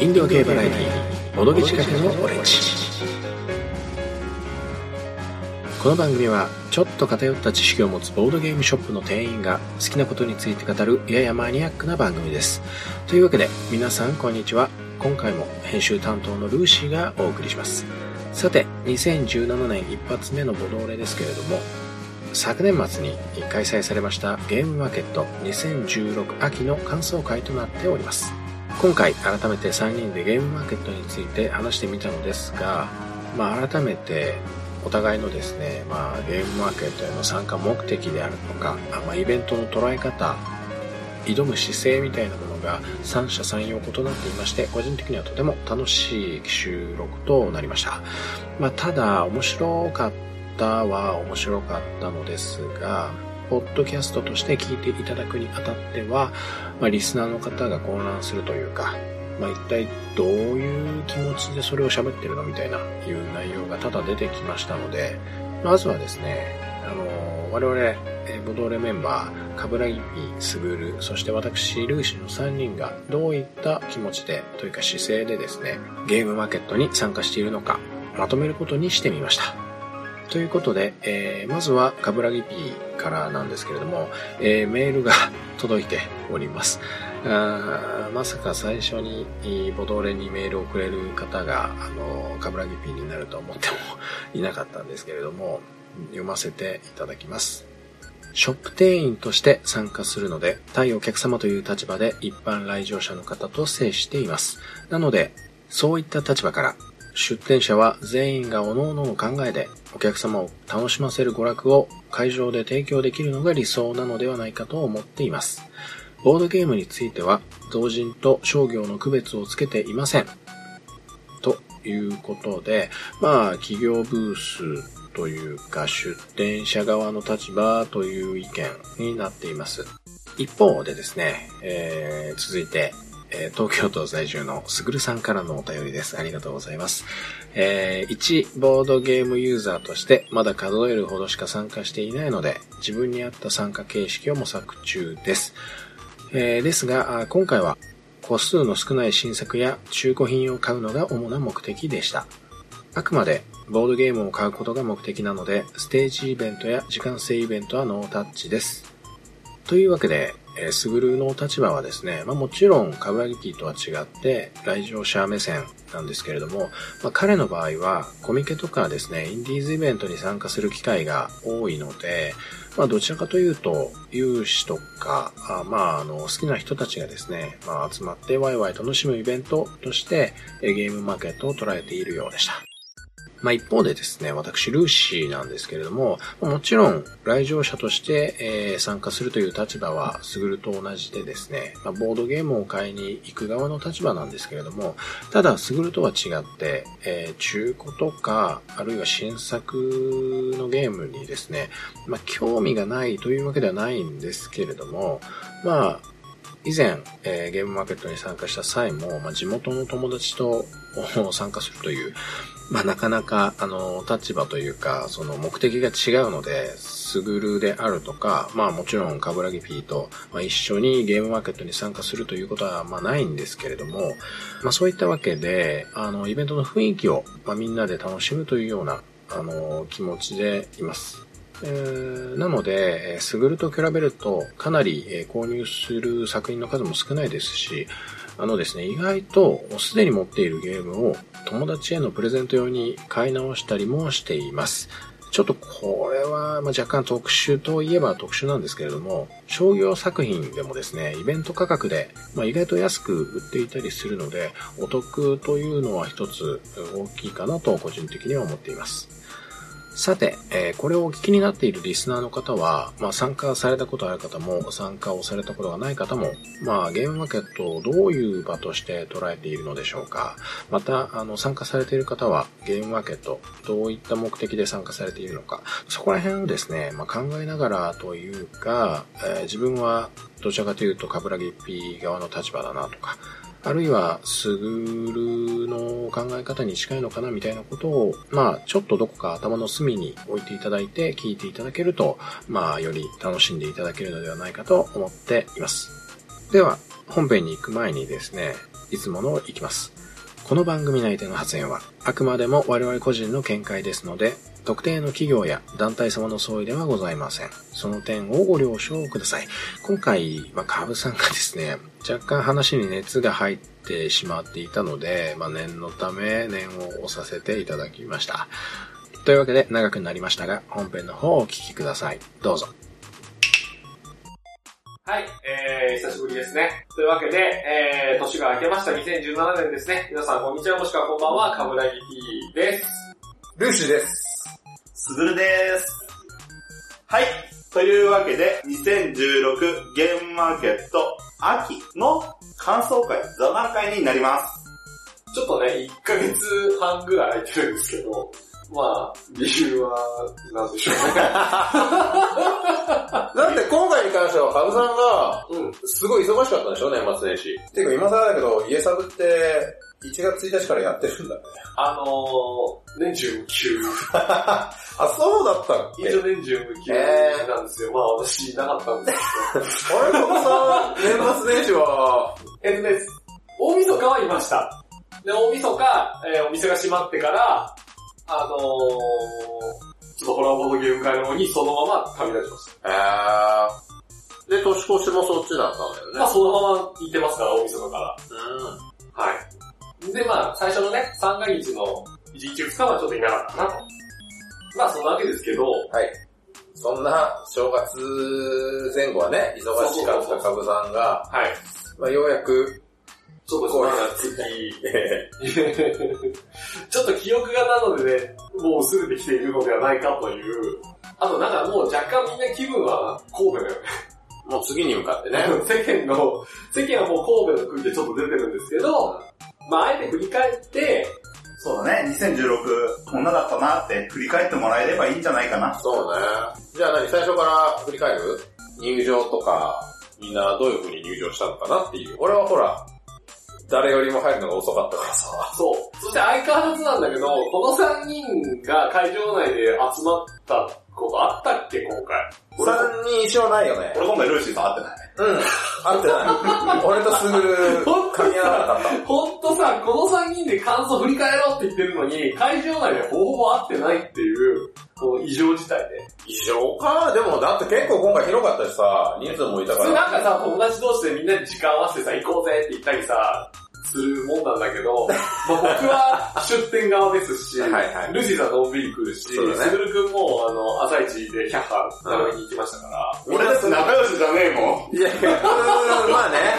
インディオ系バラエティー、ボドゲ近くのオレンジ。この番組は、ちょっと偏った知識を持つボードゲームショップの店員が好きなことについて語るややマニアックな番組です。というわけで、皆さんこんにちは。今回も編集担当のルーシーがお送りします。さて、2017年一発目のボドーレですけれども、昨年末に開催されましたゲームマーケット2016秋の感想会となっております。今回改めて3人でゲームマーケットについて話してみたのですが、まあ改めてお互いのですね、まあゲームマーケットへの参加目的であるとか、まあイベントの捉え方、挑む姿勢みたいなものが三者三様異なっていまして、個人的にはとても楽しい収録となりました。まあただ面白かったは面白かったのですが、ポッドキャストとして聞いていただくにあたっては、まあ、リスナーの方が混乱するというか、まあ、一体どういう気持ちでそれを喋ってるのみたいないう内容が多々出てきましたので、まずはですね、あの、我々、ボドーレメンバー、カブラギピ、スグル、そして私、ルーシーの3人がどういった気持ちで、というか姿勢でですね、ゲームマーケットに参加しているのか、まとめることにしてみました。ということで、えー、まずは、カブラギピーからなんですけれども、えー、メールが届いております。あまさか最初にボドーレにメールをくれる方が、あの、カブラギピーになると思ってもいなかったんですけれども、読ませていただきます。ショップ店員として参加するので、対お客様という立場で一般来場者の方と接しています。なので、そういった立場から、出店者は全員が各々の考えでお客様を楽しませる娯楽を会場で提供できるのが理想なのではないかと思っています。ボードゲームについては同人と商業の区別をつけていません。ということで、まあ企業ブースというか出店者側の立場という意見になっています。一方でですね、えー、続いてえー東京都在住のすぐるさんからのお便りです。ありがとうございます。えー、一ボードゲームユーザーとしてまだ数えるほどしか参加していないので、自分に合った参加形式を模索中です。えーですが、今回は個数の少ない新作や中古品を買うのが主な目的でした。あくまでボードゲームを買うことが目的なので、ステージイベントや時間制イベントはノータッチです。というわけで、えー、スグルの立場はですね、まあもちろんカブラギティとは違って来場者目線なんですけれども、まあ彼の場合はコミケとかですね、インディーズイベントに参加する機会が多いので、まあどちらかというと、有志とか、あまああの好きな人たちがですね、まあ集まってワイワイ楽しむイベントとしてゲームマーケットを捉えているようでした。まあ一方でですね、私、ルーシーなんですけれども、もちろん来場者として、えー参加するという立場は、スグルと同じでですね、まあ、ボードゲームを買いに行く側の立場なんですけれども、ただ、スグルとは違って、えー中古とか、あるいは新作のゲームにですね、まあ興味がないというわけではないんですけれども、まあ、以前、えーゲームマーケットに参加した際も、まあ、地元の友達と 参加するという、まあ、なかなか、あの、立場というか、その目的が違うので、スグルであるとか、まあもちろん、カブラギピーと、まあ、一緒にゲームマーケットに参加するということは、まあないんですけれども、まあそういったわけで、あの、イベントの雰囲気を、まあみんなで楽しむというような、あの、気持ちでいます。えなので、えースグルと比べると、かなり、え購入する作品の数も少ないですし、あのですね、意外とすでに持っているゲームを友達へのプレゼント用に買い直したりもしています。ちょっとこれはま若干特殊といえば特殊なんですけれども、商業作品でもですね、イベント価格で、ま、意外と安く売っていたりするので、お得というのは一つ大きいかなと個人的には思っています。さて、えーこれをお聞きになっているリスナーの方は、まあ、参加されたことある方も、参加をされたことがない方も、まあ、ゲームマーケットをどういう場として捉えているのでしょうか。また、あの、参加されている方は、ゲームマーケット、どういった目的で参加されているのか、そこら辺をですね、まあ、考えながらというか、えー自分はどちらかというと、カブラギッピー側の立場だなとか、あるいは、スグルの考え方に近いのかなみたいなことを、まあ、ちょっとどこか頭の隅に置いていただいて聞いていただけると、まあ、より楽しんでいただけるのではないかと思っています。では、本編に行く前にですね、いつもの行きます。この番組内での発言は、あくまでも我々個人の見解ですので、特定の企業や団体様の相違ではございません。その点をご了承ください。今回、まあ、カブさんがですね、若干話に熱が入ってしまっていたので、まあ、念のため念を押させていただきました。というわけで長くなりましたが、本編の方をお聞きください。どうぞ。はい、えー、久しぶりですね。というわけで、えー、年が明けました2017年ですね。皆さんこんにちは、もしくはこんばんは、かぶらぎ T です。ルーシーです。すぐるです。はい。というわけで、2016ゲームマーケット秋の感想会、座談会になります。ちょっとね、1ヶ月半ぐらい空いてるんですけど、まあ、理由は、なんでしょうね。だって今回に関しては、カブさんが、うん、すごい忙しかったんでしょ、年末年始。ていうか今更だけど、家サブって、1月1日からやってるんだね。あのー、年中無休。あ、そうだったっけ一応年中無休なんですよ。まあ私いなかったんですけど。あれ、カブさん、年末年始は、えっとね、大晦日はいました。で、大晦日、えー、お店が閉まってから、あのー、ちょっとホラーボードゲーム会の方にそのまま旅立ちました。へー。で、年越しもそっちだったんだよね。まあそのまま行ってますから、大晦日から。うん。はい。で、まあ最初のね、三が日の1日2日はちょっといなかったなと。まあそんなわけですけど、はい。そんな正月前後はね、忙しかったカブさんが、はい。まあようやくちょっとこう次、ちょっと記憶がなのでね、もう薄れてきているのではないかという、あとなんかもう若干みんな気分は神戸だよね。もう次に向かってね。世間の、世間はもう神戸の国でちょっと出てるんですけど、まああえて振り返って、そうだね、2016こんなだったなって振り返ってもらえればいいんじゃないかな。そうね。じゃあ何最初から振り返る？入場とか、みんなどういう風に入場したのかなっていう。俺はほら、誰よりも入るのが遅かったからさ。そう。そして相変わらずなんだけど、この3人が会場内で集まったことあったっけ、今回。3人一緒ないよね。俺今回ルーシーと会ってない。うん。会ってない。俺とすぐる、噛み合わなかった。ほんとさ、この3人で感想振り返ろうって言ってるのに、会場内でほぼほぼ会ってないっていう、この異常事態で。異常か？でもだって結構今回広かったしさ、人数もいたから。普通なんかさ、友達同士でみんなで時間合わせてさ、行こうぜって言ったりさ、するもんなんだけど、まあ、僕は出店側ですし、はいはい、ルジさんのんびり来るし、すぐるくんも、あの、朝一で100波並びに行きましたから。俺たち仲良しじゃねえもん。いやいや、まあね、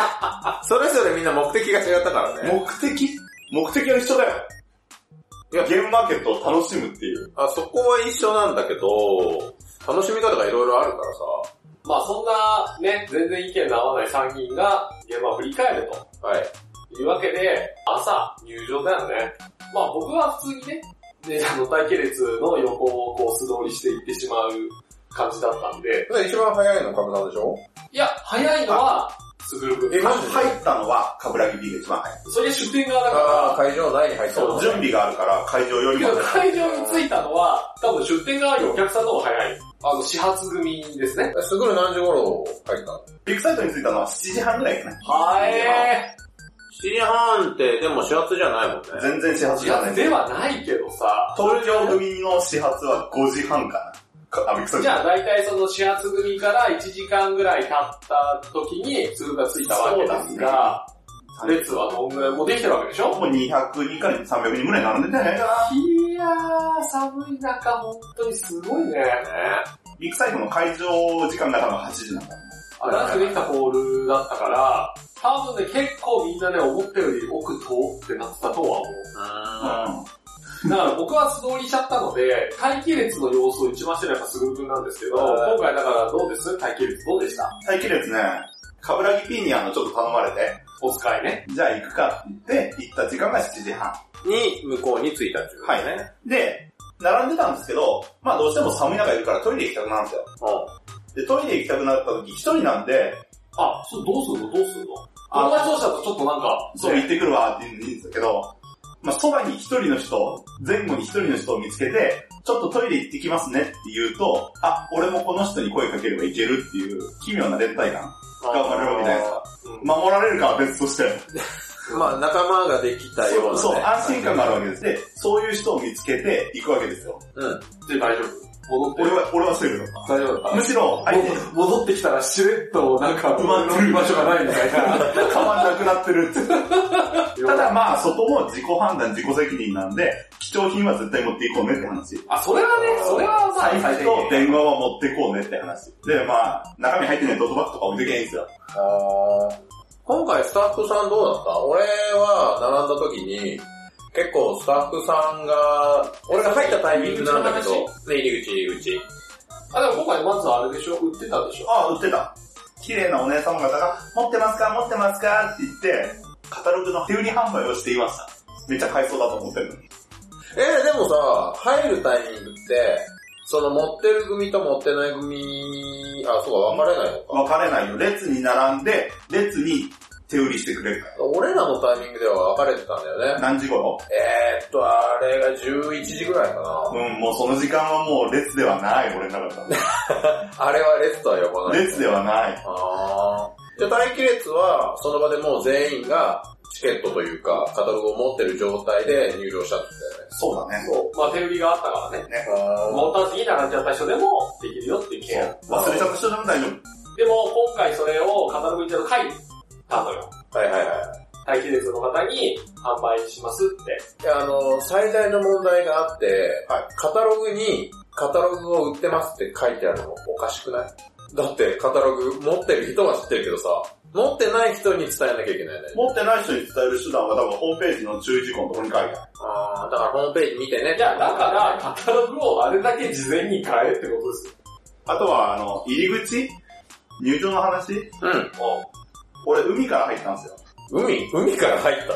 それぞれみんな目的が違ったからね。目的？目的は一緒だよ。いや、ゲームマーケットを楽しむっていう。あ、そこは一緒なんだけど、楽しみ方がいろいろあるからさ。まあそんなね、全然意見の合わない3人がゲームを振り返ると。はい。というわけで、朝、入場だよね。まあ僕は普通にね、ね、あの、待機列の横をこう素通りしていってしまう感じだったんで。一番早いのカブさんでしょ？いや、早いのは、すぐるくん。え、まず入ったのは、カブラギ B が一番早い。それ出店側だから。会場内に入った。そう、準備があるから会場よりも。会場に着いたのは、多分出店側よりお客さんの方が早い。あの、始発組ですね。すぐる何時頃入ったの？ビッグサイトに着いたのは7時半ぐらいかな。はえー。7時半ってでも始発じゃないもんね。全然始発じゃない。ではないけどさ。東京組の始発は5時半かな。じゃあ大体その始発組から1時間ぐらい経った時に通がついたわけですが、列はどんぐらいもうできてるわけでしょ？もう200人から300人ぐらい並んでんじゃないかな。いやー、寒い中本当にすごいね。ビッグサイトの会場時間が多分8時なんだ。新しくできたホールだったから、多分ね、結構みんなね、思ったより奥通ってなってたとは思う。だから僕は素通りしちゃったので、待機列の様子を一番してるのはやっぱすぐるくんなんですけど、今回だからどうです？待機列どうでした？待機列ね、カブラギピーにあのちょっと頼まれて、お使いね。じゃあ行くかって言って、行った時間が7時半。に向こうに着いたっていうことね。はい。で、並んでたんですけど、まあどうしても寒い中いるからトイレ行きたくなるんですよ。で、トイレ行きたくなった時一人なんで、あ、そう、どうするの？どうするの？友達同士だとちょっとなんか、そう行ってくるわって言うんですけど、まあ、そばに一人の人、前後に一人の人を見つけて、ちょっとトイレ行ってきますねって言うと、あ、俺もこの人に声かければいけるっていう奇妙な連帯感が生まれるわけじゃないですか。守られるかは別として。まあ仲間ができたような、ね。そう、安心感があるわけです。で、そういう人を見つけて行くわけですよ。うん。で、大丈夫。戻って俺は、俺はセーフだっ大丈夫だた。むしろ、相手、戻ってきたらしれっとなんか埋まってる場所がないみたいな。変わんなくなってるって。ただまあ、そこも自己判断、自己責任なんで、貴重品は絶対持っていこうねって話。あ、それはね、それはまあ、財布と電話は持っていこうねって話。で、まあ、中身入ってないトートバッグとか置いてけばいいんですよ。今回スタッフさんどうだった？俺は並んだ時に、結構スタッフさんが、俺が入ったタイミングなんだけど、ね、入り口入り口。あ、でも今回まずあれでしょ？売ってたでしょ？ああ、売ってた。綺麗なお姉様方が、持ってますか？持ってますか？って言って、カタログの手売り販売をしていました。めっちゃ買いそうだと思ってるのに。えー、でもさ、入るタイミングって、その持ってる組と持ってない組、あ、そうか、分かれないのか。分かれないよ。列に並んで、列に手売りしてくれるから。俺らのタイミングでは分かれてたんだよね。何時頃？えーっと、あれが11時ぐらいかな。うん、もうその時間はもう列ではない、俺の中で あれは列とは呼ばは。ない。列ではない。あー。じゃあ待機列は、その場でもう全員がチケットというか、カタログを持ってる状態で入場したってそうだね。そう。まあ手売りがあったからね。ね。モーター次に並んじゃった人でもできるよっていう契約。忘れちゃった人でも大丈夫？でも今回それをカタログにちゃんと書いたのよ。はいはいはい。待機列の方に販売しますって。いや、あの、最大の問題があって、はいカタログに、カタログを売ってますって書いてあるのおかしくない？だってカタログ持ってる人は知ってるけどさ、持ってない人に伝えなきゃいけないね。持ってない人に伝える手段は多分ホームページの注意事項のところに書いてある。あーだからホームページ見てね。いや、だからカタログをあれだけ事前に変えってことですよ。あとは、あの、入り口？入場の話？うん。俺、海から入ったんですよ。海？海から入った？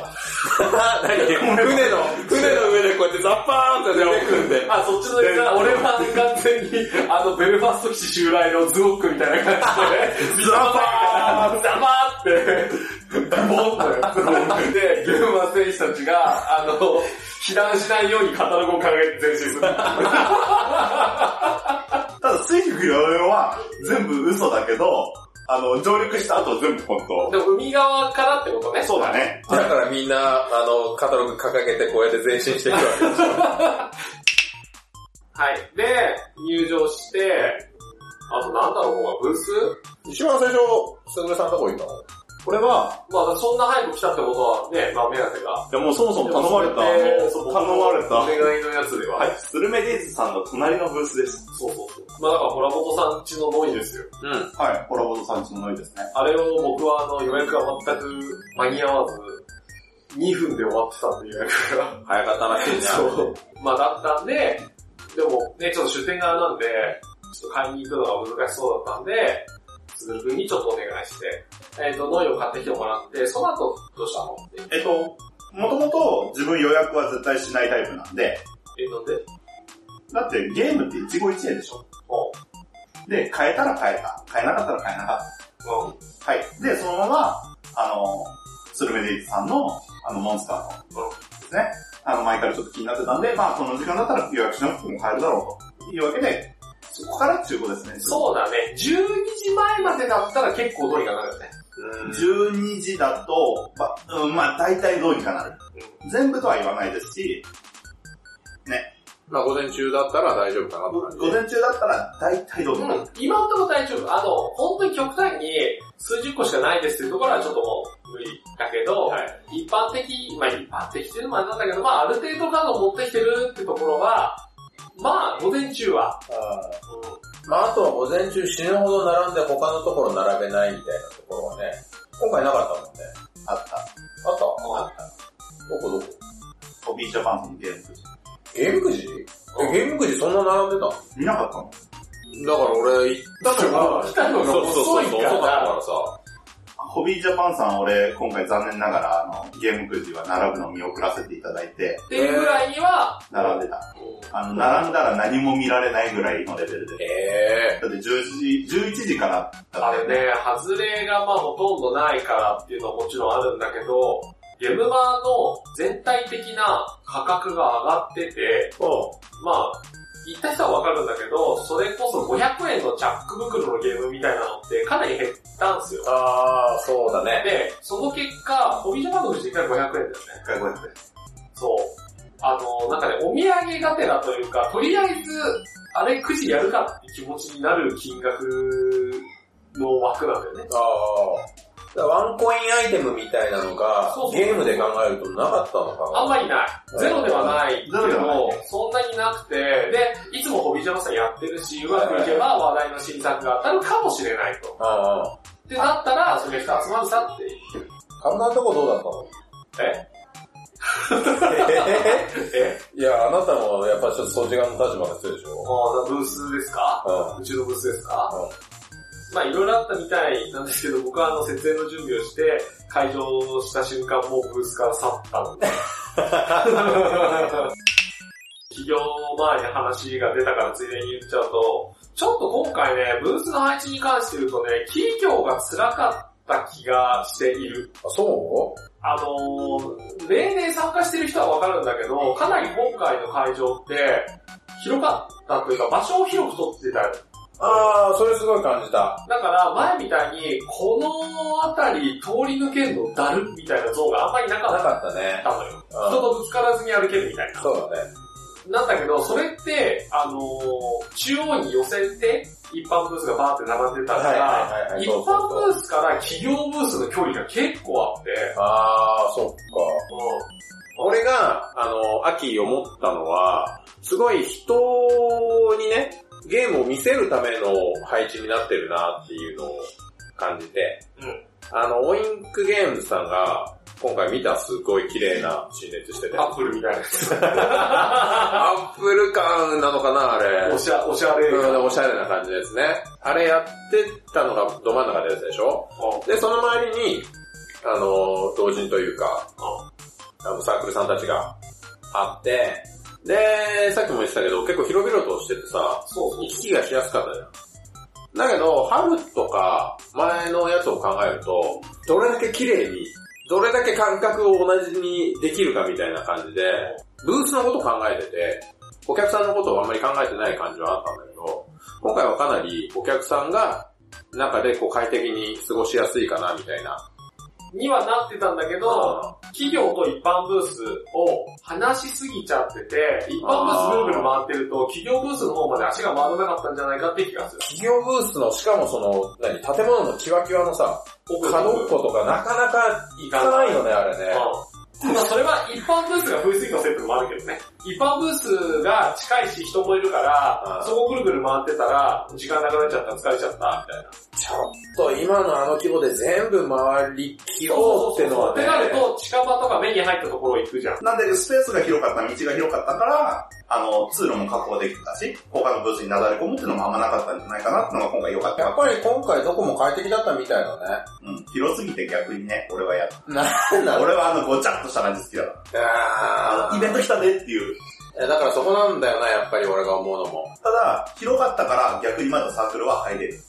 何？船の、船の上でこうやってザッパーンって出てくんで。あ、そっちのやつだ俺は完全に、あの、ベルファスト基地襲来のズゴックみたいな感じで、ザバーザバーって、ボンって、で、ゲームマ選手たちが、あの、避難しないようにカタログを掲げて前進する。ただ、水陸両用は全部嘘だけど、あの、上陸した後は全部本当。でも海側からってことね。そうだね。だからみんな、あの、カタログ掲げてこうやって前進していくわけですよ。はい。で、入場して、あとなんだろう、ここはブース？一番最初、すぐるさんとこ行ったの？これは、まあそんな早く来たってことはね、まあ目当てが。いやもうそもそも頼まれた、頼まれた、お願いのやつでは。はい、スルメデイズさんの隣のブースです。そうそうそう。まあだからホラボトさんちのノイですよ。うん。はい、コラボドさんちのノイですね。あれを僕はあの予約が全く間に合わず、2分で終わってたんで予約が。早かったらしいね。そう。まあだったんで、でもね、ちょっと出店側なんで、ちょっと買いに行くのが難しそうだったんで、にちょっとお願いして、えっ、と、ノイを買ってきてもらって、その後どうしたの？って。えっと、もともと自分予約は絶対しないタイプなんで、え、なんで？だってゲームって一期一会でしょおで、変えたら変えた。変えなかったら変えなかっうん。た。はい。で、そのまま、あの、スルメデイズさんの、あの、モンスターの、ですね。あの、前からちょっと気になってたんで、まあ、この時間だったら予約しなくても買えるだろうと。いうわけで、そこから中古ですね。そうだね。12時前までだったら結構どうにかなるよね。12時だと、まあ、うん、まあ、大体どうにかなる。全部とは言わないですし、まあ午前中だったら大丈夫かなって感じ。午前中だったら大体どうにかなる。うん。今のところ大丈夫。あの、本当に極端に数十個しかないですっていうところはちょっともう無理だけど、はい。一般的、まあ一般的っていうのもあれなんだけど、まあある程度数を持ってきてるってところは、まあ午前中は、まああとは午前中死ぬほど並んで他のところ並べないみたいなところはね、今回なかったもんね。あった。あったあった。どこどこ？ホビージャパンさんのゲームくじ。ゲームくじ？え、ゲームくじそんな並んでた見なかったのだから俺行ったのが、来たのが遅いから遅かったからさ。ホビージャパンさん俺、今回残念ながら、あの、ゲームくじは並ぶのを見送らせていただいて、っていうぐらいには、並んでた。あの、並んだら何も見られないぐらいのレベルで。えだって10時、11時からだったよあれね、外れがまあほとんどないからっていうのはもちろんあるんだけど、ゲームマーの全体的な価格が上がってて、まあ、行った人はわかるんだけど、それこそ500円のチャック袋のゲームみたいなのってかなり減ったんですよ。あー、そうだね。で、その結果、ホビージャパンのくじ1回500円だよね。一回こうやって。そう。あの、なんかね、お土産がてらというか、とりあえず、あれくじやるかって気持ちになる金額の枠なんだよね。あー。ワンコインアイテムみたいなのがそうそうそう。ゲームで考えるとなかったのかなあんまりない。ゼロではない。けど、そんなになくて、で、いつもホビージャパンさんやってるし、うまくいけば話題の新作が当たるかもしれないと。ああ。ってなったら、それ人集まるさっていう。カウンターのとこどうだったの？え？え？え？いや、あなたもやっぱちょっと掃除側の立場の人でしょ。あブースですか？うん。うちのブースですか？うんまあいろいろあったみたいなんですけど、僕はあの設営の準備をして、会場した瞬間もうブースから去ったので。企業前に話が出たからついでに言っちゃうと、ちょっと今回ね、ブースの配置に関して言うとね、企業が辛かった気がしている。あ、そあのー、例年参加してる人はわかるんだけど、かなり今回の会場って、広かったというか場所を広く取ってたうああ、それすごい感じた。だから前みたいに、この辺り通り抜けるのだるみたいな像があんまりなかなっかったね。たの人とぶつからずに歩けるみたいな。そうだね。なんだけど、それって、あのー中央に寄せて、一般ブースがバーって並んでたかはいはいらはいは、い一般ブースから企業ブースの距離が結構あって、ああ、そっか。う俺が、あの、秋思ったのは、すごい人にね、ゲームを見せるための配置になってるなっていうのを感じて、うんあの、オインクゲームズさんが、今回見たすごい綺麗な陳列してて。ん。アップルみたいなやつ。アップル感なのかな、あれ。おしゃ、おしゃれうん、おしゃれな感じですね。あれやってたのがど真ん中でやつでしょ？で、その周りに、あの、同人というか、あの、サークルさんたちがあって、で、さっきも言ってたけど、結構広々としててさ、そう行き来がしやすかったじゃん。だけど、春とか前のやつを考えると、どれだけ綺麗に、どれだけ感覚を同じにできるかみたいな感じで、ブースのこと考えてて、お客さんのことをあんまり考えてない感じはあったんだけど、今回はかなりお客さんが中でこう快適に過ごしやすいかなみたいな。にはなってたんだけど、企業と一般ブースを話しすぎちゃってて、一般ブースぐるぐる回ってると、企業ブースの方まで足が回らなかったんじゃないかって気がする。企業ブースの、しかもその、何、建物のキワキワのさ、奥角っことかなかなか行かないよね、あれね。うん。まあそれは一般ブースが V3 のセットもあるけどね。一般ブースが近いし人もいるからう、んそこぐるぐる回ってたら、時間なくなっちゃった、疲れちゃった、みたいな。ちょっと今のあの規模で全部回り切ろうってのはね。ってなると、近場とか目に入ったところ行くじゃん。なんで、スペースが広かった、道が広かったから、あの、通路も確保できてたし、他のブースになだれ込むっていうのもあんまなかったんじゃないかなってのが今回良かった。やっぱり今回どこも快適だったみたいだね。うん。広すぎて逆にね、俺はやっなんだ俺はあの、ごちゃっとした感じ好きだから。あの、イベント来たねっていう。だからそこなんだよな、やっぱり俺が思うのも。ただ、広かったから逆にまだサークルは入れる。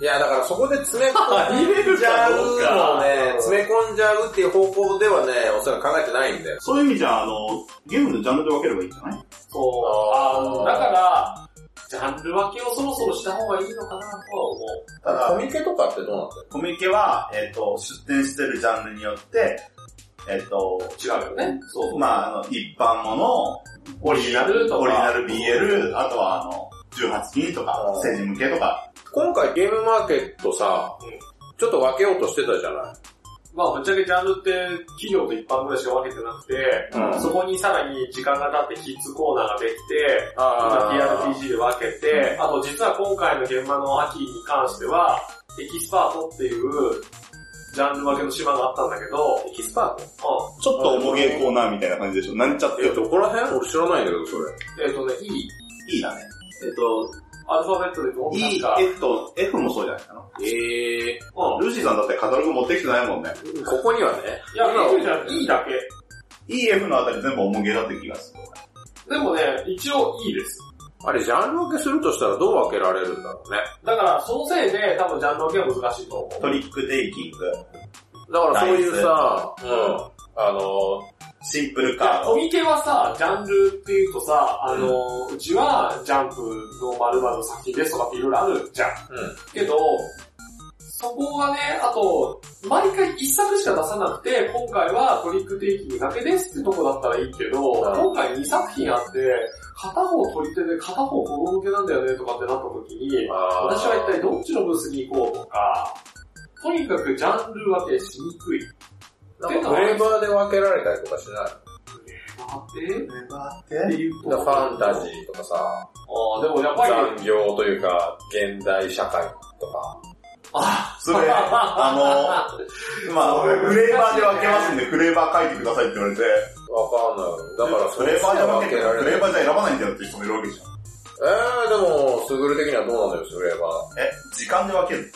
いや、だからそこで詰め込ん じゃうのをね、詰め込んじゃうっていう方向ではね、おそらく考えてないんだよ。そういう意味じゃ、あの、ゲームのジャンルで分ければいいんじゃない？そう。だから、ジャンル分けをそろそろした方がいいのかなとは思う。ただコ、ミケとかってどうなってるコミケは、えっ、と、出展してるジャンルによって、えっ、と、違うよね。そう。まああの、一般もの、オリジナルとか。オリジナル BL、あとはあの、18禁とかう、ん成人向けとか、今回ゲームマーケットさ、ちょっと分けようとしてたじゃない。まあ、ぶっちゃけジャンルって企業と一般ぐらいしか分けてなくて、うん。そこにさらに時間が経ってキッズコーナーができて、TRPG で分けて、あと実は今回の現場の秋に関しては、エキスパートっていうジャンル分けの島があったんだけど、エキスパート？うちょっと重げコーナーみたいな感じでしょ。なんちゃって。え、どこら辺？俺知らないんだけど、それ。ん。えっ、とね、E、いいだね。えっと、アルファベットでどう E F と F もそうじゃないかな。えうん。ルーシーさんだってカタログ持ってきてないもんね。ー、ここにはね。いや、今 F じゃん、E だけ。E、F のあたり全部重げだって気がする。でもね、一応 E です。あれ、ジャンル分けするとしたらどう分けられるんだろうね。だから、そのせいで多分ジャンル分けは難しいと思う。トリックテイキング。だからそういうさ、うん、あの、シンプルか。コミケはさ、ジャンルっていうとさ、あの、うちはジャンプの〇〇の作品ですとかっていろいろあるじゃん。うん。けど、そこがね、あと、毎回一作しか出さなくて、今回はトリックテイキングだけですってとこだったらいいけど、ん今回2作品あって、片方取り手で片方子供向けなんだよねとかってなった時に、私は一体どっちのブースに行こうとか、とにかくジャンル分けしにくい。なんかフレーバーで分けられたりとかしない？待って、レバーってっていうとだからファンタジーとかさ、ああ、でもやっぱり、残業というか、現代社会とか。あそれ、あの、まあ、フレーバーで分けますんで、フレーバー書いてくださいって言われて、わかんない。だからフレーバーで分けて、られフレーバーじゃ選ばないんだよって人もいるわけじゃん。えー、でも、スグル的にはどうなのよ、フレーバー。え、時間で分ける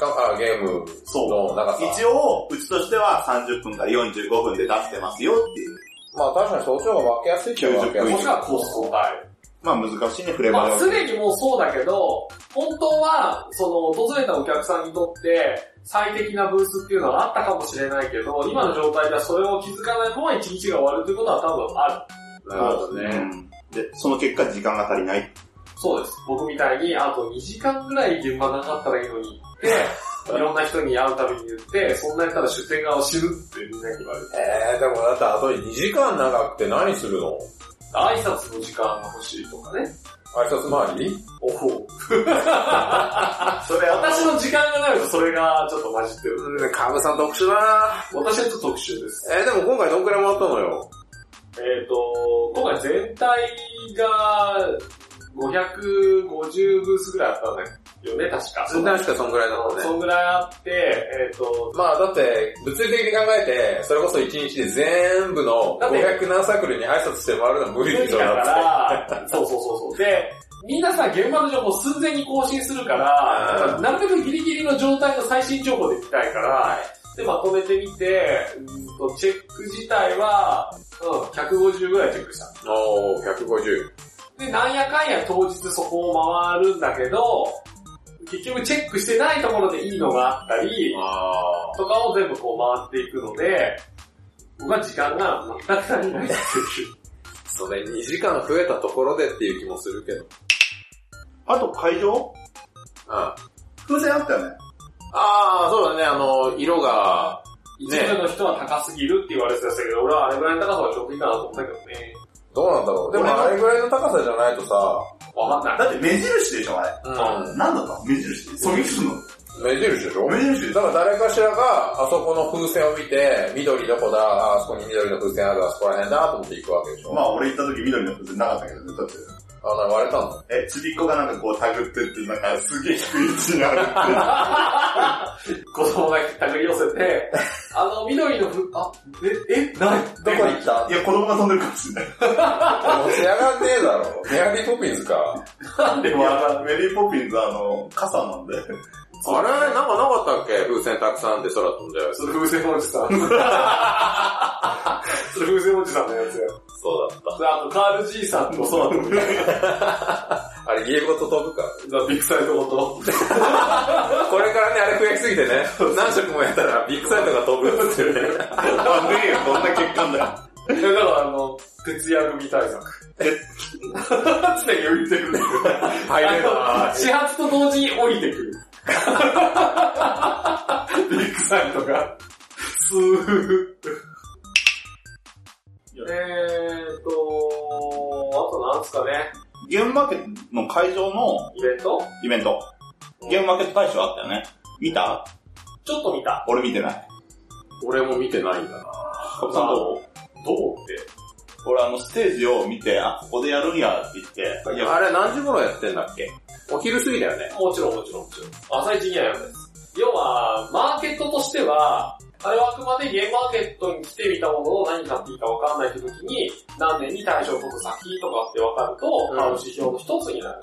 時間、あ、ゲームそう。の長さ。一応、うちとしては30分から45分で出してますよっていう。まあ確かにそっちの方が分けやすいっちゃ分けやすい。もしくはコスト代。まあ難しいね、フレーまあ、バーで分ける。すでにもうそうだけど、本当は、その、訪れたお客さんにとって、最適なブースっていうのはあったかもしれないけど、今の状態ではそれを気づかないまま一日が終わるということは多分ある。なるほどね。うんで、その結果時間が足りない。そうです。僕みたいに、あと2時間ぐらい現場なかったらいいのにって、いろんな人に会うたびに言って、そんなやったら出店側を死ぬってみんなに言われて。えー、でもだってあと2時間長くて何するの？挨拶の時間が欲しいとかね。挨拶回り？おほそれ私の時間がないとそれがちょっと混じってる。うん、カブさん特殊だな私はちょっと特殊です。えー、でも今回どんくらい回ったのよ？えっ、と、今回全体が550ブースぐらいあったんだよね、確か。全体しかそんぐらいなのね。そんぐらいあって、えっ、と、まあだって、物理的に考えて、それこそ1日で全部のだって500何サークルに挨拶して回るのは無理でしょ、だか。ら、そうそうそうそう。で、みんなさ、現場の情報寸前に更新するから、うんなるべくギリギリの状態の最新情報で見たいから、で、まとめてみて、うんとチェック自体は、うん、150ぐらいチェックした。おー、150。で、なんやかんや当日そこを回るんだけど、結局チェックしてないところでいいのがあったり、あとかを全部こう回っていくので、僕は時間が全く足りないっていう。ー。それ2時間増えたところでっていう気もするけど。あと会場？あ風船あったよね。あー、そうだね、あの、色が、一部の人は高すぎるって言われてたけど、俺はあれぐらいの高さはちょうどいいかなと思ったけどね。どうなんだろう。でもあれぐらいの高さじゃないとさ、わかんない。だって目印でしょ、あれ。うん。なんだったの？目印狙撃するの？目印でしょ？目印でしょだから誰かしらが、あそこの風船を見て、緑どこだ、ああそこに緑の風船ある、あそこら辺だと思って行くわけでしょ。まあ俺行った時緑の風船なかったけどね、だって。あ、な割れたのえ、ちびっこがなんかこうタグってって、なんかすげえ低い位置にあるって。子供が手繰り寄せて、あの緑のふ、あ、え、え、ないどこ行った？いや、子供が飛んでるかもしれない。持ち上がんねえだろ。メアリーポピンズか。なんでい笑や、メリーポピンズあの、傘なんで。あれ？なんかなかったっけ？風船たくさんで空飛んじゃうやつそれ風船おじさん。それ風船おじさんのやつや。そうだっであと、カールじいさんと空飛ぶみた。あれ家ごと飛ぶか。ビッグサイトごと。これからね、あれ増やしすぎてね、何色もやったらビッグサイトが飛ぶってね。あねえよ、どんな欠陥だよ。だからあの、徹夜組対策。常に浮いてくる。入れるな始発と同時に降りてくる。ビッグサイトが、スーえーと、あとなんすかね、ゲームマーケットの会場のイベント？イベント。ゲームマーケット大賞あったよね。見た？ちょっと見た。俺見てない。俺も見てないんだな。カブさんどう？どうって？俺あのステージを見て、あ、ここでやるんやって言って、いや、あれ何時頃やってんだっけ？お昼過ぎだよね。もちろんもちろんもちろん。朝一にはやるんです。要は、マーケットとしては、あれはあくまでゲームマーケットに来てみたものを何買っていいか分かんないって時に、何年に対象を取る先とかって分かると、うん買う指標の一つになる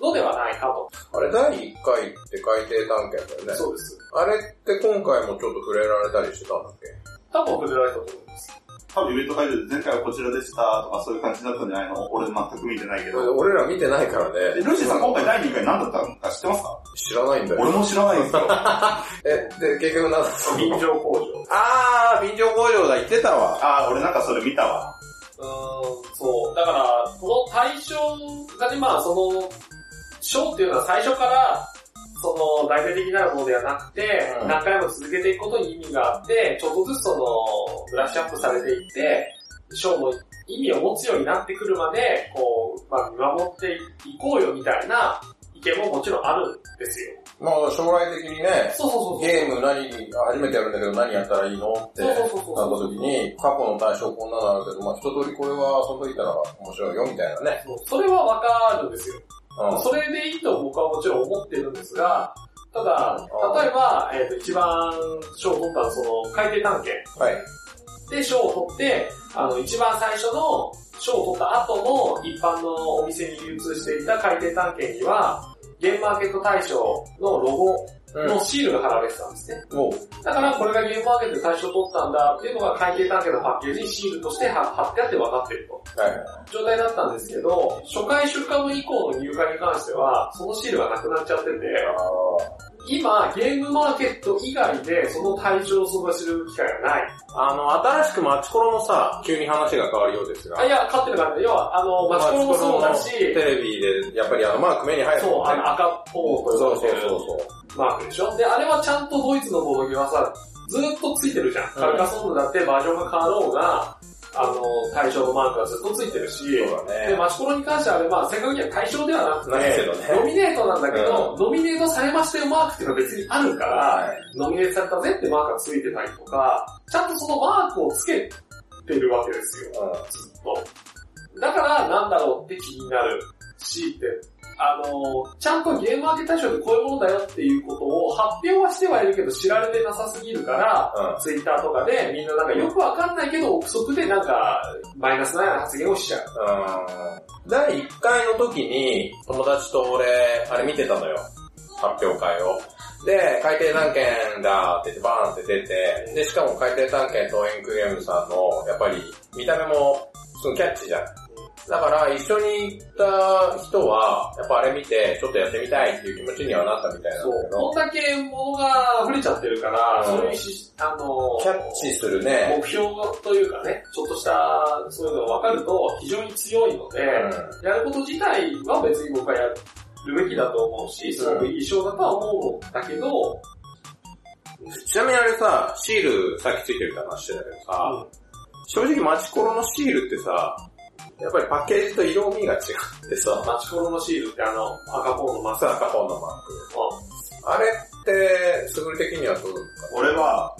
のではないかと。あれ第1回って海底探検だよね。そうです。あれって今回もちょっと触れられたりしてたんだっけ？多分触れられたと思います。多分イベント会場で前回はこちらでしたとかそういう感じだったんじゃないの？俺全く見てないけど。俺ら見てないからね。えルーシーさん今回第2回何だったの？か知ってますか？知らないんだよ。俺も知らないんですよ。え、で、結局なんだったの？便乗工場。あー、便乗工場だ、言ってたわ。あー、俺なんかそれ見たわ。うーん、そう。だから、この対象がね、まあその、賞っていうのは最初から、その、大体的なものではなくて、うん何回も続けていくことに意味があって、ちょっとずつその、ブラッシュアップされていって、賞の意味を持つようになってくるまで、こう、まあ見守っていこうよみたいな意見ももちろんあるんですよ。まあ将来的にね、そうそうそう。ゲーム何、初めてやるんだけど何やったらいいのってなった時に、過去の対象こんなのあるけど、まあ一通りこれは遊んどいたら面白いよみたいなね。それはわかるんですよ。うん。それでいいと僕はもちろん思ってるんですが、ただ、例えば、えっ、と、一番賞を取ったその、海底探検はい。で賞を取って、あの、一番最初の賞を取った後の一般のお店に流通していた海底探検には、ゲームマーケット大賞のロゴのシールが貼られてたんですね。もう、だからこれがゲームマーケットで大賞を取ったんだっていうのが海底探検のパッケージにシールとして貼貼ってあって分かってると。はい。状態だったんですけど、初回出荷分以降の入荷に関しては、そのシールがなくなっちゃってて、今、ゲームマーケット以外でその対象を相場する機会がない。あの、新しくマチコロのさ、急に話が変わるようですがあ、いや、勝ってるからね。要は、あの、マチコロもそうだし、テレビで、やっぱりあのマーク目に入るそう、あのね赤っぽとそうそうそうそう。マークでしょ？で、あれはちゃんとドイツのボードゲーはさ、ずーっとついてるじゃん。カルカソンヌだってバージョンが変わろうが、あの、対象のマークがずっとついてるし、ね。で、マチコロに関してはあれ、まあ、正確には対象ではなくてね。ノミネートなんだけど、ノミネートされましたよマークっていうのは別にあるから、はい。ノミネートされたぜってマークがついてたりとか、ちゃんとそのマークをつけてるわけですよ。ずっと。だから、なんだろうって気になるし、って、あの、ちゃんとゲームマーケット大賞ってこういうものだよっていうことを発表はしてはいるけど知られてなさすぎるから、うん。ツイッターとかでみんななんかよくわかんないけど憶測でなんかマイナスなような発言をしちゃう。うん。第1回の時に、友達と俺、あれ見てたのよ。発表会を。で、海底探検だって言ってバーンって出て、で、しかも海底探検とエンクゲームさんの、やっぱり見た目もすごいキャッチじゃん。だから一緒に行った人は、やっぱあれ見て、ちょっとやってみたいっていう気持ちにはなったみたいなんだけ。ど。こん、だけ物が溢れちゃってるから、う。んそういうし、あの、キャッチするね。目標というかね、ちょっとしたそういうのが分かると非常に強いので、うん。やること自体は別に僕はやるべきだと思うし、すごくいい賞だとは思うんだけど、ちなみにあれさ、シールさっきついてるって話してたけどさ、正直マチコロのシールってさ、やっぱりパッケージと色味が違ってさ、マチコロのシールってあの赤ポンのマスマス赤本のマーク。あれって、すぐり的にはどう？ですか俺は、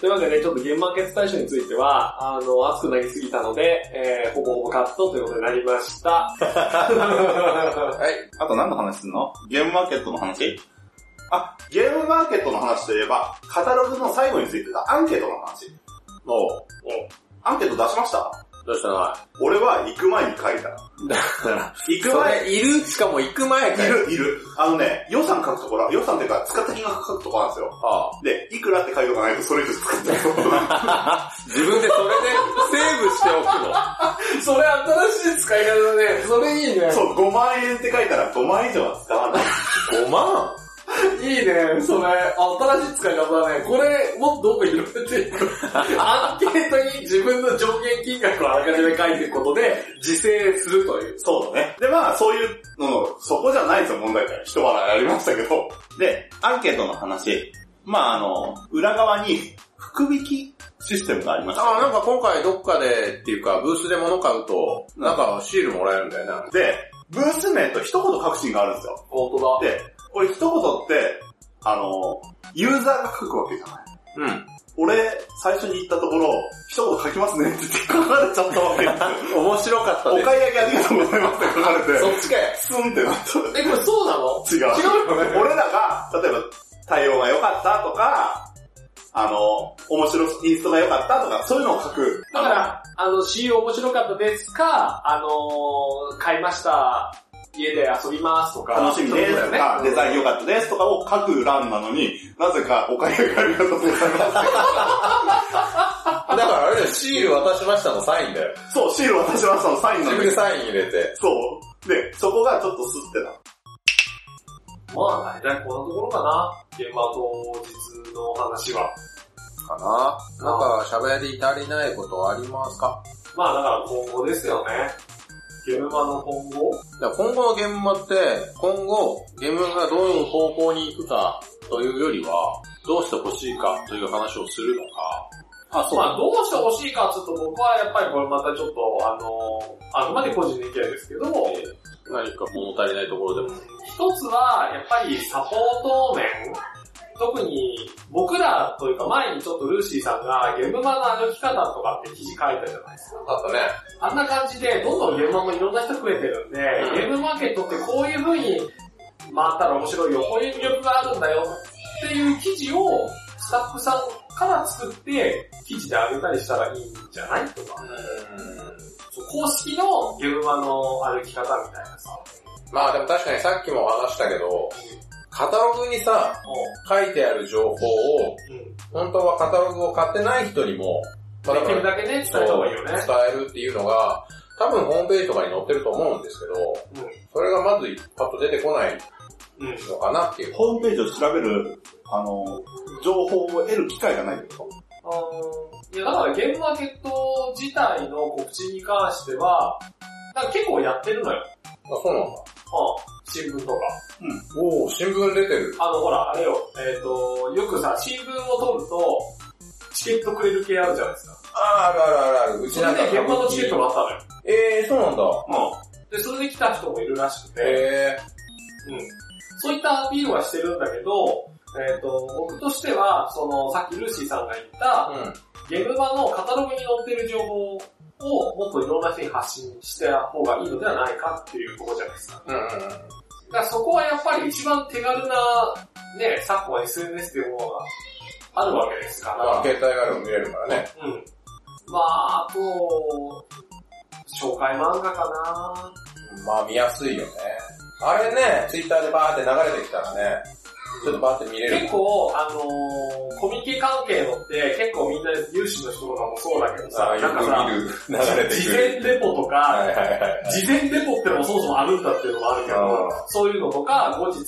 というわけで、ちょっとゲームマーケット大賞については、あの、熱くなりすぎたので、えー、ほぼほぼカットということになりました。はい。あと何の話すんの？ゲームマーケットの話？あ、ゲームマーケットの話といえば、カタログの最後についてたアンケートの話。もう、アンケート出しました？どうしたの？俺は行く前に書いた。だから、行く前、いる？しかも行く前いかよ。る、いる。あのね、予算書くところ、予算っていうか使った金額書くところなんですよ。あで、いくらって書いとかないとそれ以上使ってない。あ 自分でそれでセーブしておくの。それ新しい使い方だね。それいいね。そう、5万円って書いたら5万以上は使わない。5万？いいね、それ。新しい使い方だね。これ、もっとどんどん広げていく。アンケートに自分の上限金額をあらかじめ書いていくことで、自制するという。そうだね。で、まあ、そういうのの、そこじゃないですよ、問題点。一笑いありましたけど。で、アンケートの話。まあ、あの、裏側に、福引きシステムがありました。ああ、なんか今回どっかでっていうか、ブースで物買うと、なんかシールもらえるんだよな。で、ブース名と一言書くシーンがあるんですよ。本当だ。で、これ一言って、あの、ユーザーが書くわけじゃない。うん。俺、最初に言ったところ、一言書きますねって書かれちゃったわけ。面白かったです。お買い上げありがとうございますって書かれて、そっちかよ。スンってなった。え、これそうなの？違う。違うよね。俺らが、例えば、対応が良かったとか、あの、面白い、インストが良かったとか、そういうのを書く。だから、あの、CU 面白かったですか、あのー、買いました、家で遊びますとか。楽しみですとか、デザインン。良かったですとかを書く欄なのに、なぜかお買い上げありがとうございます。だからあれだよ、シール渡しましたのサインだよ。そう、シール渡しましたのサインなんだけど。自分でサイン入れて。そう。で、そこがちょっと吸ってた。まあ大体こんなところかな。現場当日の話は。かななんか喋り足りないことありますか？まあだから今後ですよね。ゲームマの今後？今後の現場って、今後、ゲームがどういう方向に行くかというよりは、どうしてほしいかという話をするのか。あ、そう。まあどうしてほしいかっていうと僕はやっぱりこれまたちょっとあの、あくまで個人の意見ですけど、何か物足りないところでも。一つはやっぱりサポート面特に僕らというか前にちょっとルーシーさんがゲームマの歩き方とかって記事書いたじゃないですか。あったね。あんな感じで、どんどんゲームマもいろんな人増えてるんで、うんゲームマーケットってこういう風に回ったら面白いよ、こういう魅力があるんだよっていう記事をスタッフさんから作って記事であげたりしたらいいんじゃないとか。公式のゲームマの歩き方みたいなさ。まあでも確かにさっきも話したけど、カタログにさ、書いてある情報を、うん。本当はカタログを買ってない人にも、まあできるだけね、伝えた方がいいよね。伝えるっていうのが、多分ホームページとかに載ってると思うんですけど、それがまずパッと出てこないうん。うん。のかなっていう。ホームページを調べる、あの、情報を得る機会がないってこあーいや、だからゲームマーケット自体の告知に関しては、結構やってるのよ。あ、そうなんだ。うん。新聞とか。おお新聞出てる。あの、ほら、あれよ、えっ、と、よくさ、新聞を取ると、チケットくれる系あるじゃないですか。ああ、あるあるあるある。うちそれなんかで現場のチケットがあったのよ。ええー、そうなんだ。うん。で、それで来た人もいるらしくて、えうん。そういったアピールはしてるんだけど、えっ、と、僕としては、その、さっきルーシーさんが言った、ー、うん。ゲーム版のカタログに載ってる情報をもっといろんな人に発信した方がいいのではないかっていうところじゃないですか。うんうんだからそこはやっぱり一番手軽な、ね、昨今 SNS っていうものがあるわけですから。まあ、携帯があれば見れるからね。うん。まあ、あと、紹介漫画かなまあ見やすいよね。あれね、ツイッターでバーって流れてきたらね、ちょっとバーって見れる。結構、あのー、コミケ関係のって結構みんな有志の人とかもそうだけどさ、あなんかさ、事くる。前レポとか、はいはいはい。事前レポってのもそもそもあるんだっていうのもあるけどうん、そういうのとか、後日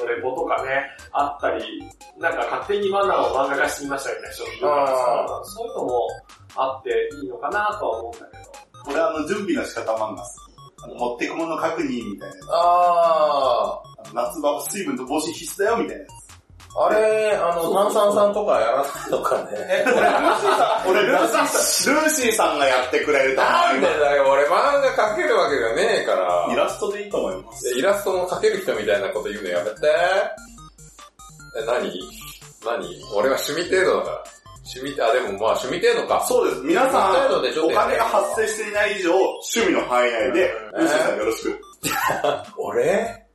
のレポとかね、あったり、なんか勝手にマナーを漫画化してみましたみたいな人もいるからさ、そういうのもあっていいのかなとは思うんだけど。と。俺あの、準備の仕方漫画好き。あの持ってくもの確認みたいな。ああの夏場は水分と帽子必須だよみたいなやつ。ー、あれ、あの、炭酸さんとかやらないのかね。俺、ルーシーさん、俺、ルーシーさん、ルーシーさんがやってくれると思なんいでだよ、俺漫画描けるわけじゃねえから。イラストでいいと思います。イラストの描ける人みたいなこと言うのやめて。え、何？何？俺は趣味程度だから。趣味、あ、でもまあ趣味程度か。そうです。皆さん、お金が発生していない以上、趣味の範囲内で、うんルーシーさんよろしく。俺？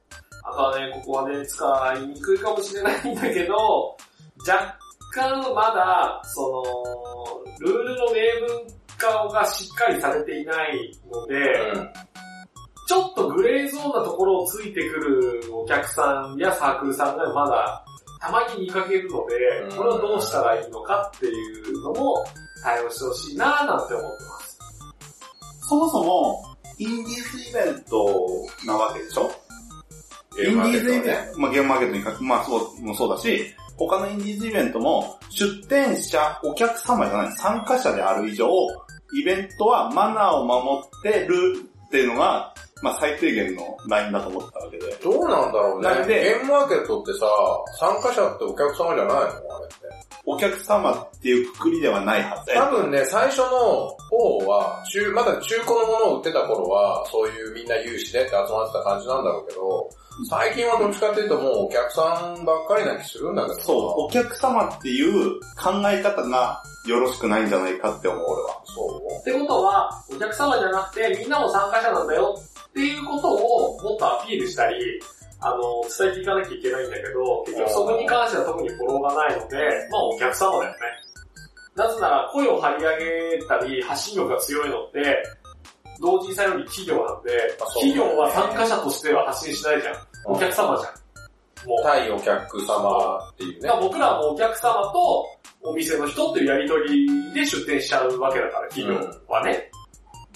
あとはね、ここはね、使いにくいかもしれないんだけど、若干まだ、その、ルールの明文化がしっかりされていないので、うん。ちょっとグレーゾーンなところをついてくるお客さんやサークルさんがまだたまに見かけるのでうん、これをどうしたらいいのかっていうのも対応してほしいなぁなんて思ってます。そもそも、インディーズイベントなわけでしょ？インディーズイベント、まあゲームマーケットにかまあそう、もそうだし、他のインディーズイベントも、出店者、お客様じゃない、参加者である以上、イベントはマナーを守ってるっていうのが、まあ最低限のラインだと思ったわけで。どうなんだろうね。なんでゲームマーケットってさ、参加者ってお客様じゃないの？あれって。お客様っていうくくりではないはず多分ね、最初の方は、中、まだ中古のものを売ってた頃は、そういうみんな有志でって集まってた感じなんだろうけど、最近はどっちかっていうともうお客さんばっかりな気するんだけどなそう、お客様っていう考え方がよろしくないんじゃないかって思う、俺は。そうってことは、お客様じゃなくてみんなも参加者なんだよっていうことをもっとアピールしたり、あの、伝えていかなきゃいけないんだけど、結局そこに関しては特にフォローがないので、まあお客様だよね。なぜなら声を張り上げたり発信力が強いのって、同時にさより企業なんで、企業は参加者としては発信しないじゃん。お客様じゃん。もう。対お客様っていうね。僕らもお客様とお店の人っていうやりとりで出店しちゃうわけだから、企業はね。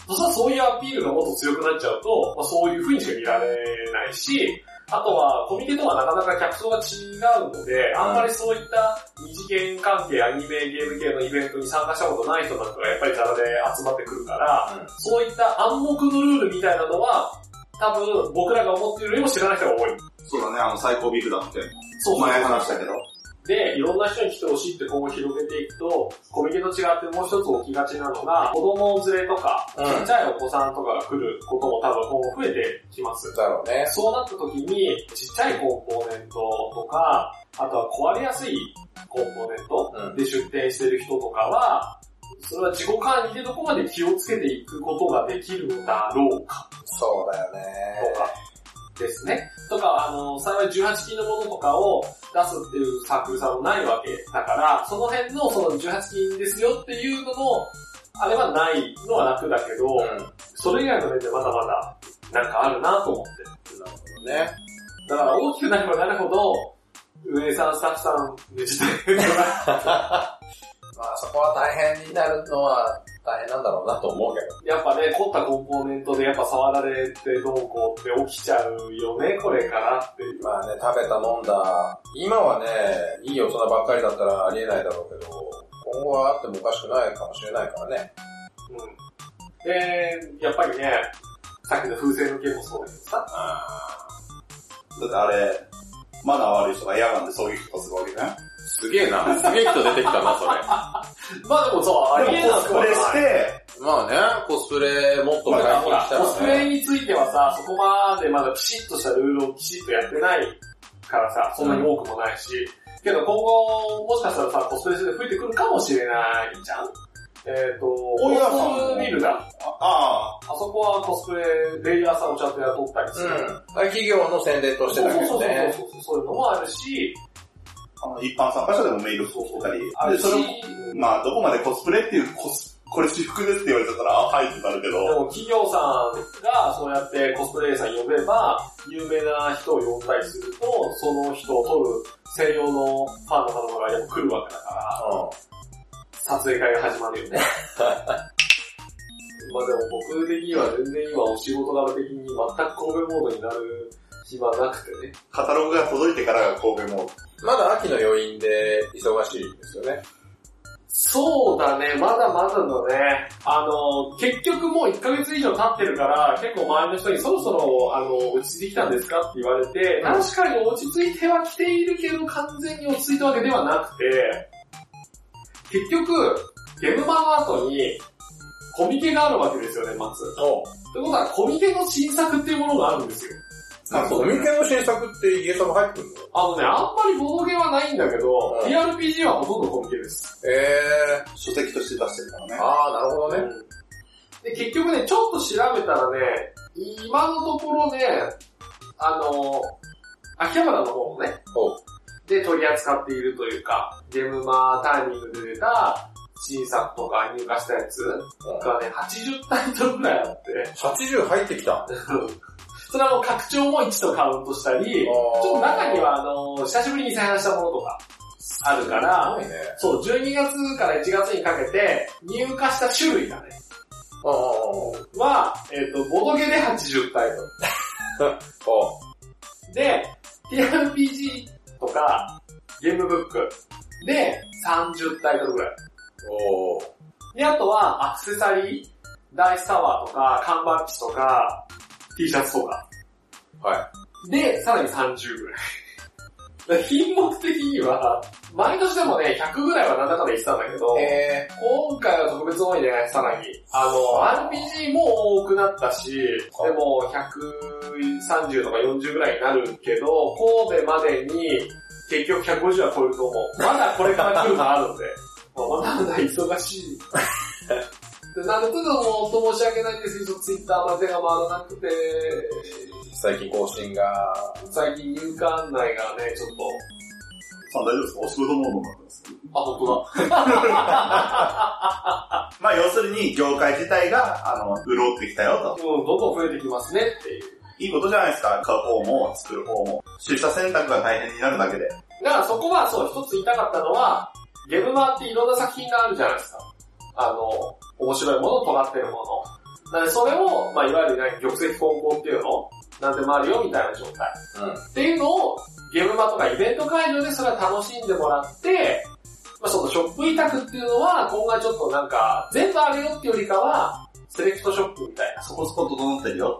そしたらそういうアピールがもっと強くなっちゃうと、まあ、そういう風にしか見られないし、あとは、コミケとはなかなか客層が違うので、あんまりそういった二次元関係、アニメ、ゲーム系のイベントに参加したことない人なんかがやっぱりザラで集まってくるから、うんそういった暗黙のルールみたいなのは、多分僕らが思っているよりも知らない人が多い。そうだね、あの、最高ビッグだって。そう前話したけど。で、いろんな人に来てほしいって今後広げていくと、コミケと違ってもう一つ起きがちなのが、子供連れとか、うんちっちゃいお子さんとかが来ることも多分今後増えてきます。だろうね。そうなった時に、ちっちゃいコンポーネントとか、あとは壊れやすいコンポーネントうんで出店してる人とかは、それは自己管理でどこまで気をつけていくことができるのだろうかそうだよね。とかですね。とか、あの、幸い18金のものとかを出すっていうサークルさんもないわけだから、その辺のその18金ですよっていうのも、あれはないのは楽だけど、うん。なるそれ以外の面でまだまだなんかあるなと思って。ほどね。だから大きくなればなるほど、運営さん、スタッフさん、デジタルまあそこは大変になるのは大変なんだろうなと思うけど。やっぱね、凝ったコンポーネントでやっぱ触られてどうこうって起きちゃうよね、これからっていう。まあね、食べた飲んだ。今はね、いい大人ばっかりだったらありえないだろうけど、今後はあってもおかしくないかもしれないからね。うん。で、やっぱりね、さっきの風船の件もそうだけどさ、だってあれ、マナー悪い人が嫌なんでそういう人がするわけじゃん。すげえな。すげえ人出てきたな、それ。まあでもそう、ありえでもなくはないコスプレして、まあね、コスプレもっと解禁したコスプらね。レについてはさ、そこまでまだピシッとしたルールをきちっとやってないからさ、そんなに多くもないし、けど今後、もしかしたらさ、コスプレして増えてくるかもしれないじゃんえっ、と、コスプレビルだ。ああそこはコスプレ、レイヤーさんをちゃんと雇ったりする。うん。企業の宣伝としてだけそうそうそうどね。そうそう、そういうのもあるし、あ、あの、一般参加者でもメール送ったり。で、あるしそれを、まあ、どこまでコスプレっていうコス、これ私服ですって言われちゃったら、あ、はいってなるけでど、も企業さんがそうやってコスプレさん呼べば、有名な人を呼んだりすると、その人を撮る専用のファンの方がやっぱ来るわけだから、う撮影会が始まるよね。まあでも僕的には全然今お仕事柄的に全く神戸モードになる暇なくてね。カタログが届いてからが神戸も、ん。まだ秋の余韻で忙しいんですよね。そうだね、まだまだだね。あの、結局もう1ヶ月以上経ってるから、結構周りの人にそろそろ、あの、落ち着いてきたんですか？って言われて、確かに落ち着いてはきているけど、完全に落ち着いたわけではなくて、結局、ゲームマの後に、コミケがあるわけですよね、年末。おということは、コミケの新作っていうものがあるんですよ。あ、コミケの新作って家さん入ってくるの？あのね、あんまりボードゲーはないんだけど、うん TRPG はほとんどコミケです。え書籍として出してるからー。ね。あー、なるほどね。で、結局ね、ちょっと調べたらね、今のところね、あの、秋葉原の方のね、おで取り扱っているというか、ゲームマータイミングで出た新作とか入荷したやつがね、80タイトルくらいあって、80入ってきた。それはもう拡張も1とカウントしたり、ちょっと中にはあの、久しぶりに再販したものとかあるから、ね。そう、12月から1月にかけて入荷した種類がね、は、えっ、と、ボドゲで80タイトル。おで、TRPG とか、ゲームブックで30タイトルぐらい。おで、あとはアクセサリー、ダイスタワーとか、缶バッジとか、T シャツとか。はい。で、さらに30ぐらい。品目的には、毎年でもね、100ぐらいはなんだかんだ言ってたんだけど、え今回は特別多いね、さらに。あの、RPG も多くなったし、でも130とか40ぐらいになるけど、神戸までに結局150は超えると思う。まだこれから来るのあるんで、まあまだまだ忙しい。でなるともう申し訳ないんですけど、ツイッターまでが回らなくて、ー、最近更新が、最近入荷案内がね、ちょっと、さん大丈夫ですか？お仕事モードになってます。あ、本当だ。まあ要するに業界自体が、あの、潤ってきたよと。うん、どんどん増えてきますねっていう。いいことじゃないですか。買う方も作る方も。出社選択が大変になるだけで。だからそこはそう、一つ言いたかったのは、ゲームマっていろんな作品があるじゃないですか。あの、面白いもの、尖ってるもの。なのでそれを、まあいわゆる、ね、玉石混交っていうのなんでもあるよみたいな状態。うん。っていうのを、ゲームマとかイベント会場でそれは楽しんでもらって、まあそのショップ委託っていうのは、今後はちょっとなんか、全部あるよっていうよりかは、セレクトショップみたいな。そこそこ整ってるよ。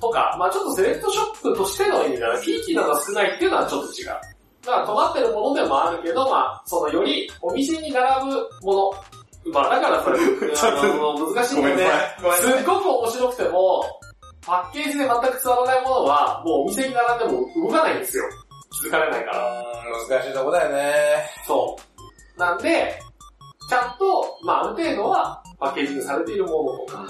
とか、まあちょっとセレクトショップとしての意味だな。ピーキーなのが少ないっていうのはちょっと違う。だから尖ってるものでもあるけど、まあそのよりお店に並ぶもの。まあだからそれ、あの難しいんでね。すっごく面白くても、パッケージで全く伝わらないものは、もうお店に並んでも動かないんですよ。気づかれないから。難しいとこだよね。そう。なんで、ちゃんと、まあある程度はパッケージングされているものとか、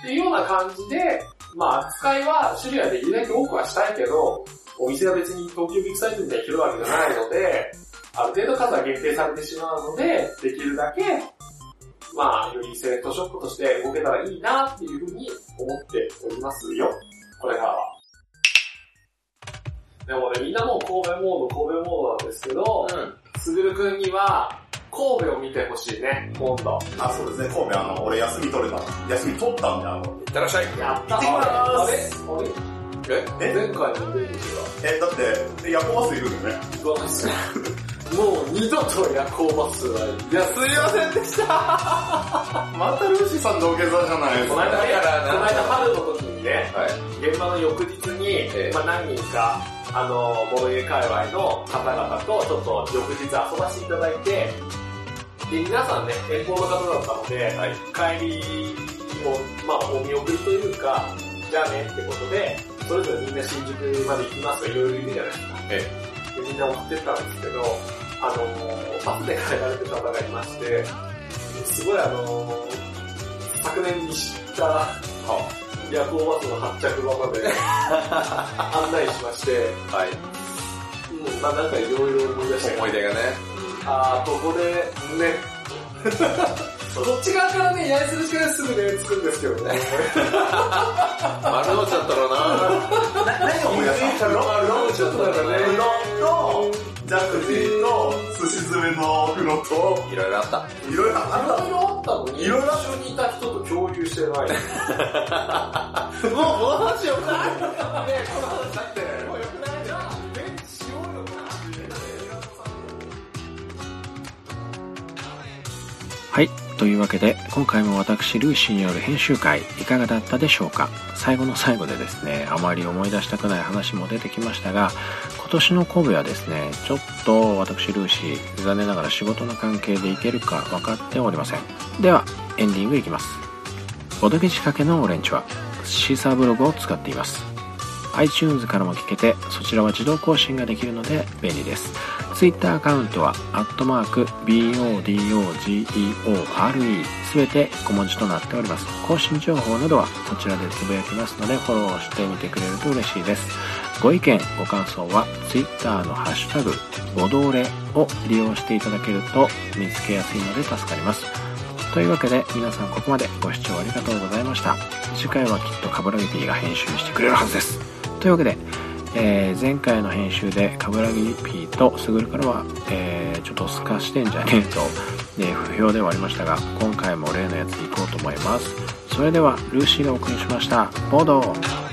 っていうような感じで、まあ扱いは種類はできるだけ多くはしたいけど、お店は別に東京ビッグサイズみたいに広いわけじゃないので、ある程度数は限定されてしまうので、できるだけ、まあ、よりセレクトショップとして動けたらいいなっていうふうに思っておりますよ。これからは。でもね、みんなもう神戸モード、神戸モードなんですけど、すぐるくんには、神戸を見てほしいね、今度。あ、そうですね、神戸あの、俺休み取れた。休み取ったんで、あの。いってらっしゃい。やった。行ってきまーす。あれ？あれ？え？え前回の出口は。え、だって、夜行バスいるんだよね。うわ、もう二度と夜行バスは。いや、すいませんでした。またルーシーさん土下座じゃないこの間ね、この間春の時にね、はい、現場の翌日に、えー、まあ何人か、あの、ボロゲ界隈の方々とちょっと翌日遊ばせていただいて、で、皆さんね、遠方の方だったので、はい、帰りを、まあお見送りというか、じゃあねってことで、それぞれみんな新宿まで行きますといろいろいるじゃないですか。えみんな送ってったんですけど、あのー、バスで帰られてた方がいまして、すごいあのー、昨年に知った、夜行バスの発着場まで 案内しまして、はい。うん、まあなんかいろいろ思い出した思い出がね。あー、ここで、ね、どっち側からね、八重洲口からすぐね、着くんですけどね。丸の内だったろうな。何を思い出したの？丸の内だったらね。うどんと、ジャグジーと、寿司詰めの風呂と、いろいろあった。いろいろあった。いろいろあったのに、いろいろ一緒にいた人と共有してない。もうこの話よくないねこの話だって。というわけで、今回も私、ルーシーによる編集会、いかがだったでしょうか？最後の最後でですね、あまり思い出したくない話も出てきましたが、今年の神戸はですね、ちょっと私、ルーシー、残念ながら仕事の関係で行けるか分かっておりません。では、エンディングいきます。ボドゲ仕掛けのオレンジは、シーサーブログを使っています。iTunes からも聞けて、そちらは自動更新ができるので便利です。Twitter アカウントは、アットマーク、BODOGEORE、すべて小文字となっております。更新情報などはそちらでつぶやきますので、フォローしてみてくれると嬉しいです。ご意見、ご感想は、Twitter のハッシュタグ、ボドーレを利用していただけると見つけやすいので助かります。というわけで、皆さんここまでご視聴ありがとうございました。次回はきっとカブラギティが編集してくれるはずです。というわけで、えー、前回の編集でカブラギ P とスグルからは、えー、ちょっと透かしてんじゃねえと、えー、不評ではありましたが今回も例のやついこうと思います。それではルーシーがお送りしました。ボード